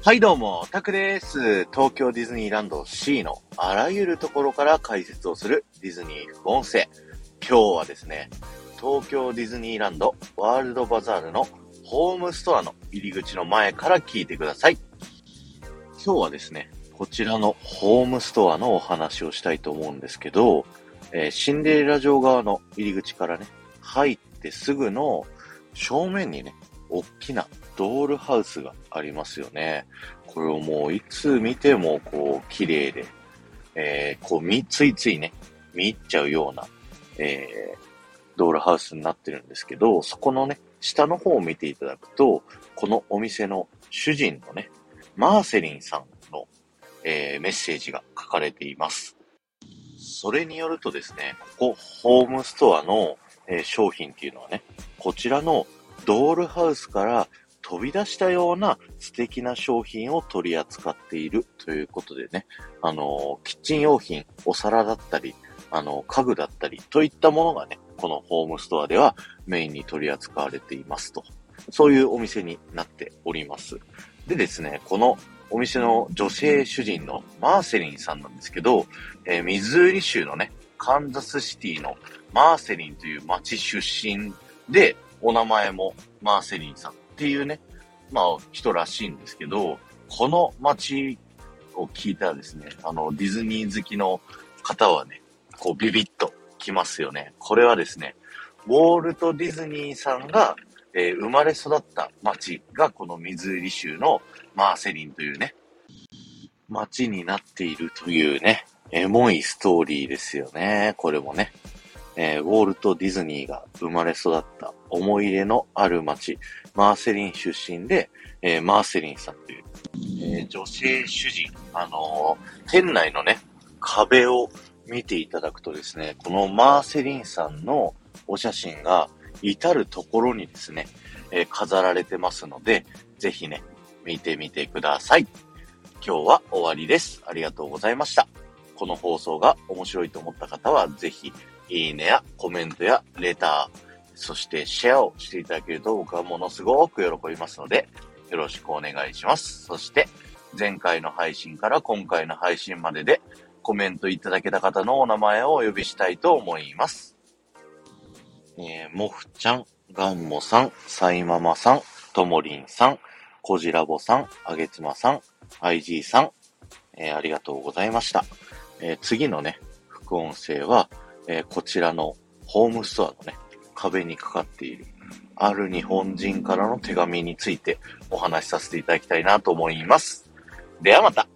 はいどうも、タクです。東京ディズニーランド C のあらゆるところから解説をするディズニー副音声。今日はですね、東京ディズニーランドワールドバザールのホームストアの入り口の前から聞いてください。今日はですね、こちらのホームストアのお話をしたいと思うんですけど、えー、シンデレラ城側の入り口からね、入ってすぐの正面にね、大きなドールハウスがありますよね。これをもういつ見てもこう綺麗で、えー、こうみ、ついついね、見入っちゃうような、えー、ドールハウスになってるんですけど、そこのね、下の方を見ていただくと、このお店の主人のね、マーセリンさんの、えー、メッセージが書かれています。それによるとですね、ここ、ホームストアの、えー、商品っていうのはね、こちらのドールハウスから飛び出したような素敵な商品を取り扱っているということでね、あの、キッチン用品、お皿だったり、あの、家具だったりといったものがね、このホームストアではメインに取り扱われていますと。そういうお店になっております。でですね、このお店の女性主人のマーセリンさんなんですけど、えー、ミズーリ州のね、カンザスシティのマーセリンという町出身で、お名前もマーセリンさんっていうね、まあ人らしいんですけど、この街を聞いたらですね、あのディズニー好きの方はね、こうビビッときますよね。これはですね、ウォールト・ディズニーさんが、えー、生まれ育った街がこのミズーリ州のマーセリンというね、街になっているというね、エモいストーリーですよね。これもね。えー、ウォールト・ディズニーが生まれ育った思い入れのある街、マーセリン出身で、えー、マーセリンさんという、えー、女性主人、あの店内のね、壁を見ていただくとですね、このマーセリンさんのお写真が至るところにですね、え飾られてますので、ぜひね、見てみてください。今日は終わりです。ありがとうございました。この放送が面白いと思った方は、ぜひいいねやコメントやレター、そしてシェアをしていただけると僕はものすごく喜びますので、よろしくお願いします。そして、前回の配信から今回の配信まででコメントいただけた方のお名前をお呼びしたいと思います。えー、もふちゃん、がんもさん、さいままさん、ともりんさん、こじらぼさん、あげつまさん、IG さん、えー、ありがとうございました。えー、次のね、副音声は、えー、こちらのホームストアのね、壁にかかっている、ある日本人からの手紙についてお話しさせていただきたいなと思います。ではまた